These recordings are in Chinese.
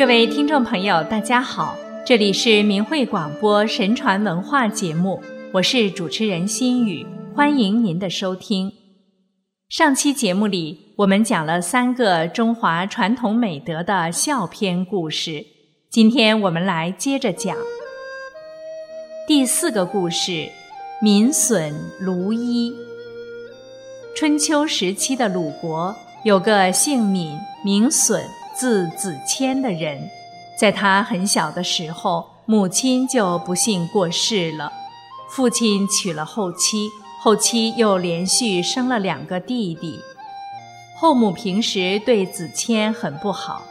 各位听众朋友，大家好，这里是明慧广播神传文化节目，我是主持人心雨，欢迎您的收听。上期节目里，我们讲了三个中华传统美德的笑篇故事，今天我们来接着讲第四个故事：民损卢衣。春秋时期的鲁国有个姓闵，名损。字子谦的人，在他很小的时候，母亲就不幸过世了。父亲娶了后妻，后妻又连续生了两个弟弟。后母平时对子谦很不好。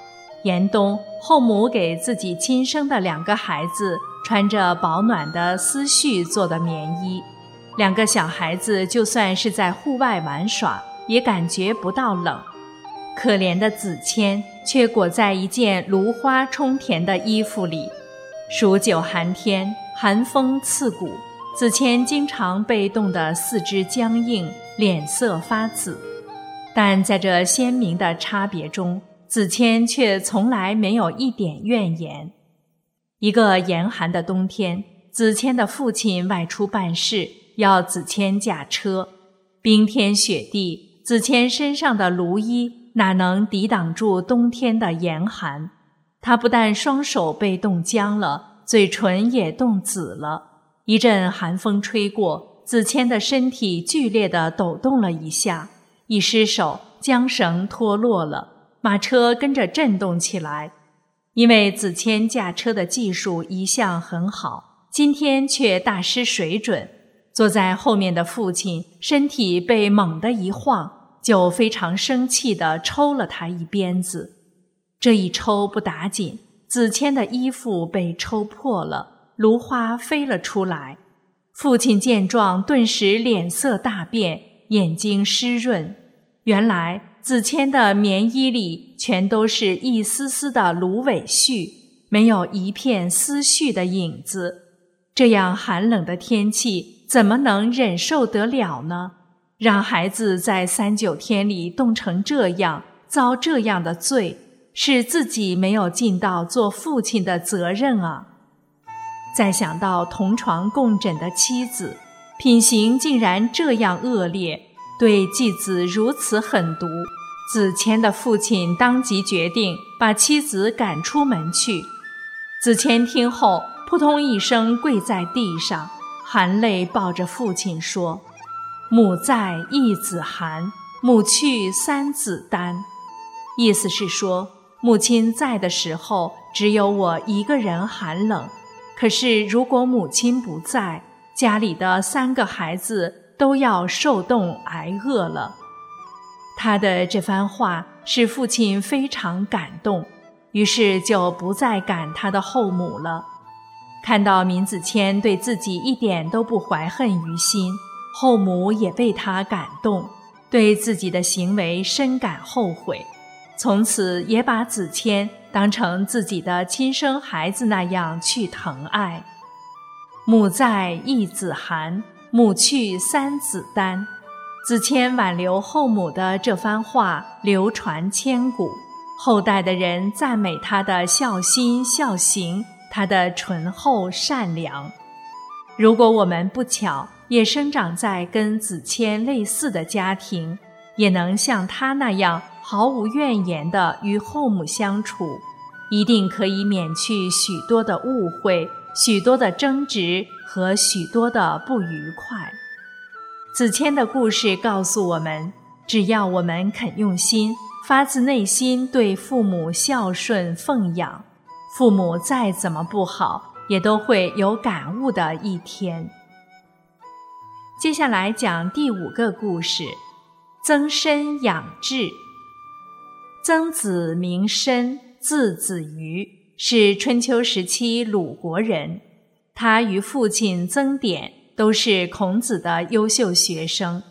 严冬，后母给自己亲生的两个孩子穿着保暖的丝絮做的棉衣，两个小孩子就算是在户外玩耍，也感觉不到冷。可怜的子谦却裹在一件芦花冲田的衣服里，数九寒天，寒风刺骨，子谦经常被冻得四肢僵硬，脸色发紫。但在这鲜明的差别中，子谦却从来没有一点怨言。一个严寒的冬天，子谦的父亲外出办事，要子谦驾车，冰天雪地，子谦身上的芦衣。哪能抵挡住冬天的严寒？他不但双手被冻僵了，嘴唇也冻紫了。一阵寒风吹过，子谦的身体剧烈的抖动了一下，一失手，缰绳脱落了，马车跟着震动起来。因为子谦驾车的技术一向很好，今天却大失水准。坐在后面的父亲身体被猛地一晃。就非常生气地抽了他一鞭子，这一抽不打紧，子谦的衣服被抽破了，芦花飞了出来。父亲见状，顿时脸色大变，眼睛湿润。原来子谦的棉衣里全都是一丝丝的芦苇絮，没有一片丝絮的影子。这样寒冷的天气，怎么能忍受得了呢？让孩子在三九天里冻成这样，遭这样的罪，是自己没有尽到做父亲的责任啊！再想到同床共枕的妻子，品行竟然这样恶劣，对继子如此狠毒，子谦的父亲当即决定把妻子赶出门去。子谦听后，扑通一声跪在地上，含泪抱着父亲说。母在，一子寒；母去，三子单。意思是说，母亲在的时候，只有我一个人寒冷；可是如果母亲不在，家里的三个孩子都要受冻挨饿了。他的这番话使父亲非常感动，于是就不再赶他的后母了。看到闵子骞对自己一点都不怀恨于心。后母也被他感动，对自己的行为深感后悔，从此也把子谦当成自己的亲生孩子那样去疼爱。母在，一子寒；母去，三子丹。子谦挽留后母的这番话流传千古，后代的人赞美他的孝心孝行，他的醇厚善良。如果我们不巧，也生长在跟子谦类似的家庭，也能像他那样毫无怨言地与后母相处，一定可以免去许多的误会、许多的争执和许多的不愉快。子谦的故事告诉我们，只要我们肯用心，发自内心对父母孝顺奉养，父母再怎么不好，也都会有感悟的一天。接下来讲第五个故事：曾参养志。曾子名参，字子瑜，是春秋时期鲁国人。他与父亲曾点都是孔子的优秀学生。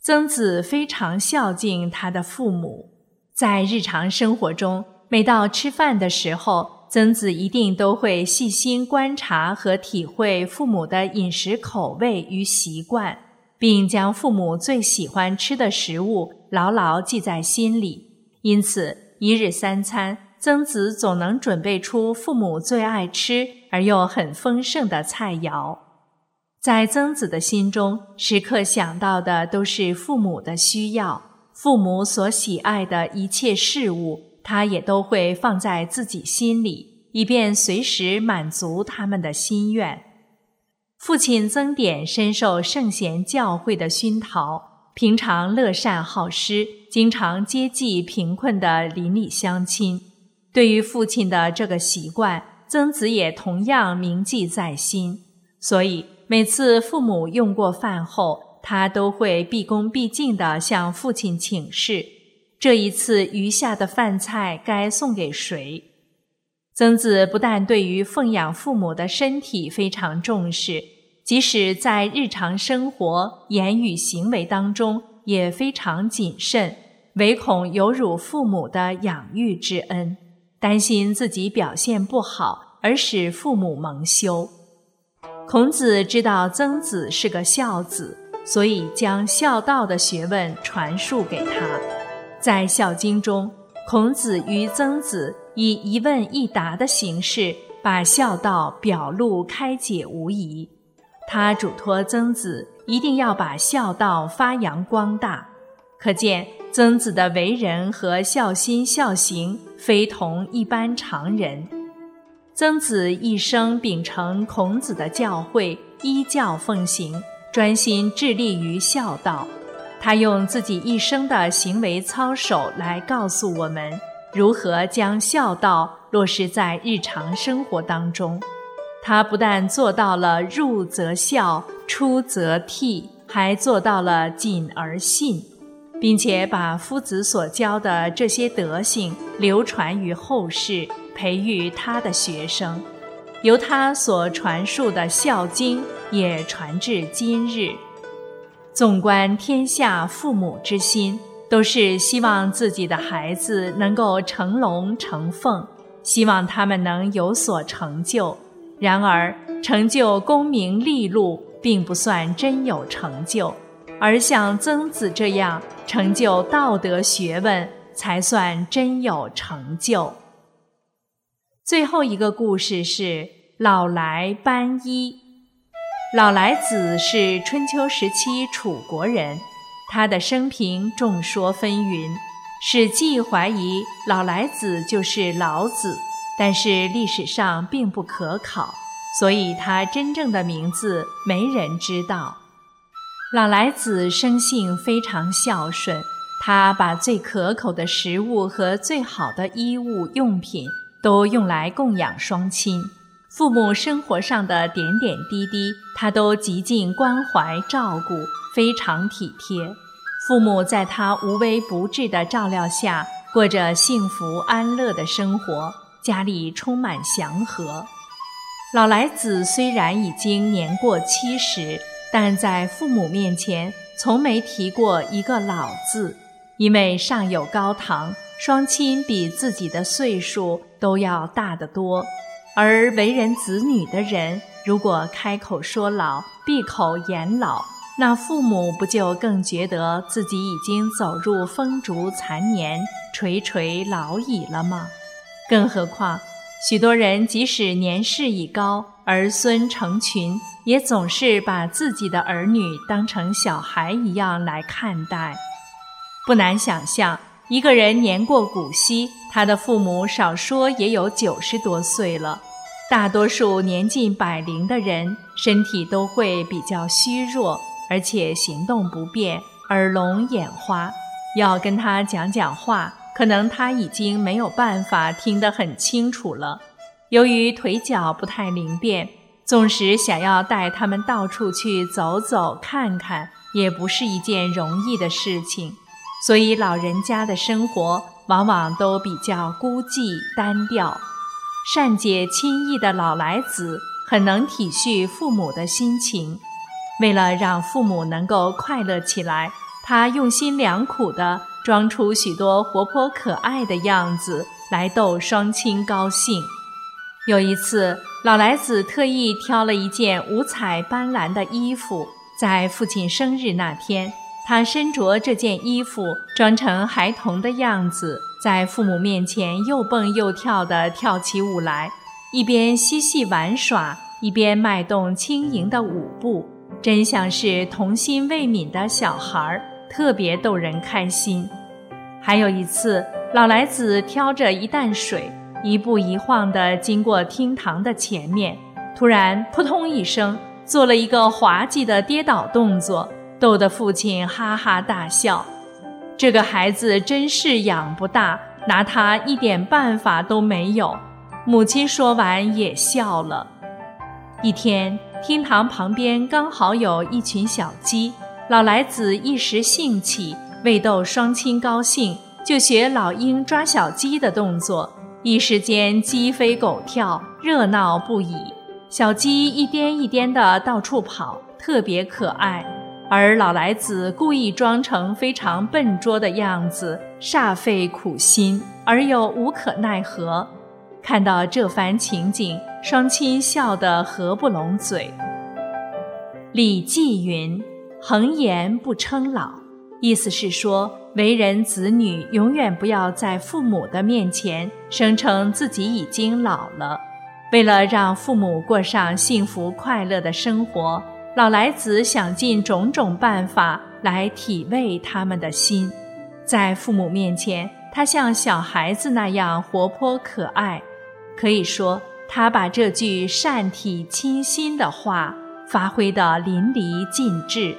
曾子非常孝敬他的父母，在日常生活中，每到吃饭的时候。曾子一定都会细心观察和体会父母的饮食口味与习惯，并将父母最喜欢吃的食物牢牢记在心里。因此，一日三餐，曾子总能准备出父母最爱吃而又很丰盛的菜肴。在曾子的心中，时刻想到的都是父母的需要，父母所喜爱的一切事物，他也都会放在自己心里，以便随时满足他们的心愿。父亲曾点深受圣贤教诲的熏陶，平常乐善好施，经常接济贫困的邻里乡亲。对于父亲的这个习惯，曾子也同样铭记在心。所以每次父母用过饭后，他都会毕恭毕敬地向父亲请示：这一次余下的饭菜该送给谁？曾子不但对于奉养父母的身体非常重视，即使在日常生活、言语行为当中也非常谨慎，唯恐有辱父母的养育之恩，担心自己表现不好而使父母蒙羞。孔子知道曾子是个孝子，所以将孝道的学问传述给他。在《孝经》中，孔子与曾子。以一问一答的形式，把孝道表露开解无疑。他嘱托曾子一定要把孝道发扬光大，可见曾子的为人和孝心孝行非同一般常人。曾子一生秉承孔子的教诲，依教奉行，专心致力于孝道。他用自己一生的行为操守来告诉我们。如何将孝道落实在日常生活当中？他不但做到了入则孝，出则悌，还做到了谨而信，并且把夫子所教的这些德性流传于后世，培育他的学生。由他所传述的《孝经》也传至今日。纵观天下父母之心。都是希望自己的孩子能够成龙成凤，希望他们能有所成就。然而，成就功名利禄并不算真有成就，而像曾子这样成就道德学问，才算真有成就。最后一个故事是老来斑衣。老来子是春秋时期楚国人。他的生平众说纷纭，《史记》怀疑老来子就是老子，但是历史上并不可考，所以他真正的名字没人知道。老来子生性非常孝顺，他把最可口的食物和最好的衣物用品都用来供养双亲，父母生活上的点点滴滴，他都极尽关怀照顾。非常体贴，父母在他无微不至的照料下，过着幸福安乐的生活，家里充满祥和。老来子虽然已经年过七十，但在父母面前从没提过一个“老”字，因为上有高堂，双亲比自己的岁数都要大得多，而为人子女的人，如果开口说老，闭口言老。那父母不就更觉得自己已经走入风烛残年、垂垂老矣了吗？更何况，许多人即使年事已高，儿孙成群，也总是把自己的儿女当成小孩一样来看待。不难想象，一个人年过古稀，他的父母少说也有九十多岁了。大多数年近百龄的人，身体都会比较虚弱。而且行动不便，耳聋眼花，要跟他讲讲话，可能他已经没有办法听得很清楚了。由于腿脚不太灵便，纵使想要带他们到处去走走看看，也不是一件容易的事情。所以老人家的生活往往都比较孤寂单调。善解亲意的老来子很能体恤父母的心情。为了让父母能够快乐起来，他用心良苦地装出许多活泼可爱的样子来逗双亲高兴。有一次，老来子特意挑了一件五彩斑斓的衣服，在父亲生日那天，他身着这件衣服，装成孩童的样子，在父母面前又蹦又跳地跳起舞来，一边嬉戏玩耍，一边迈动轻盈的舞步，真像是童心未泯的小孩儿，特别逗人开心。还有一次，老来子挑着一担水，一步一晃地经过厅堂的前面，突然扑通一声，做了一个滑稽的跌倒动作，逗得父亲哈哈大笑。这个孩子真是养不大，拿他一点办法都没有。母亲说完也笑了。一天，厅堂旁边刚好有一群小鸡，老来子一时兴起，为逗双亲高兴，就学老鹰抓小鸡的动作，一时间鸡飞狗跳，热闹不已。小鸡一颠一颠的到处跑，特别可爱。而老来子故意装成非常笨拙的样子，煞费苦心，而又无可奈何。看到这番情景，双亲笑得合不拢嘴。《礼记》云：“恒言不称老”，意思是说，为人子女永远不要在父母的面前声称自己已经老了。为了让父母过上幸福快乐的生活。老来子想尽种种办法来体味他们的心，在父母面前，他像小孩子那样活泼可爱。可以说，他把这句善体亲心的话发挥得淋漓尽致。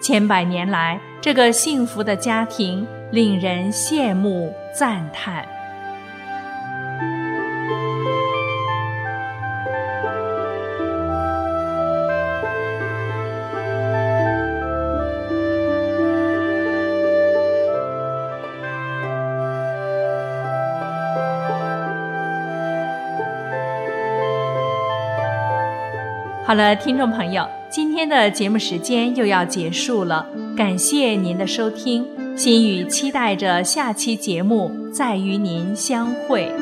千百年来，这个幸福的家庭令人羡慕赞叹。好了，听众朋友，今天的节目时间又要结束了，感谢您的收听，心语期待着下期节目再与您相会。